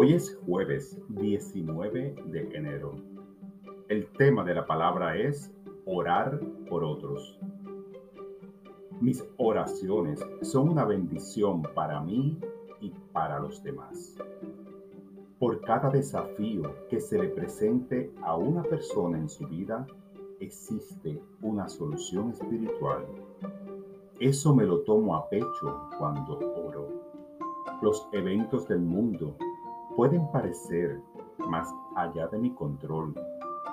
Hoy es jueves 19 de enero. El tema de la palabra es orar por otros. Mis oraciones son una bendición para mí y para los demás. Por cada desafío que se le presente a una persona en su vida, existe una solución espiritual. Eso me lo tomo a pecho cuando oro. Los eventos del mundo pueden parecer más allá de mi control,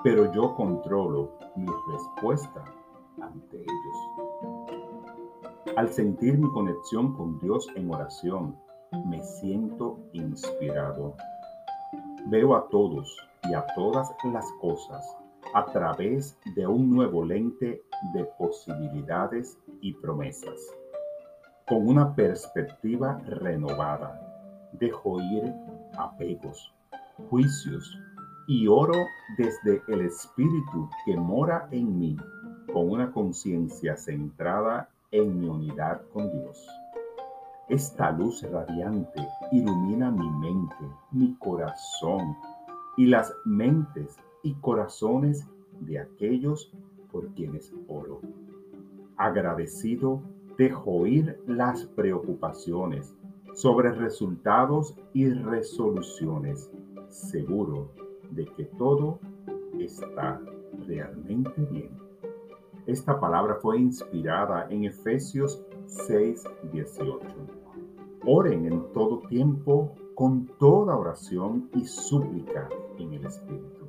pero yo controlo mi respuesta ante ellos. Al sentir mi conexión con Dios en oración, me siento inspirado. Veo a todos y a todas las cosas a través de un nuevo lente de posibilidades y promesas. Con una perspectiva renovada, dejo ir apegos, juicios y oro desde el Espíritu que mora en mí con una conciencia centrada en mi unidad con Dios. Esta luz radiante ilumina mi mente, mi corazón y las mentes y corazones de aquellos por quienes oro. Agradecido dejo ir las preocupaciones sobre resultados y resoluciones, seguro de que todo está realmente bien. Esta palabra fue inspirada en Efesios 6:18. Oren en todo tiempo con toda oración y súplica en el Espíritu.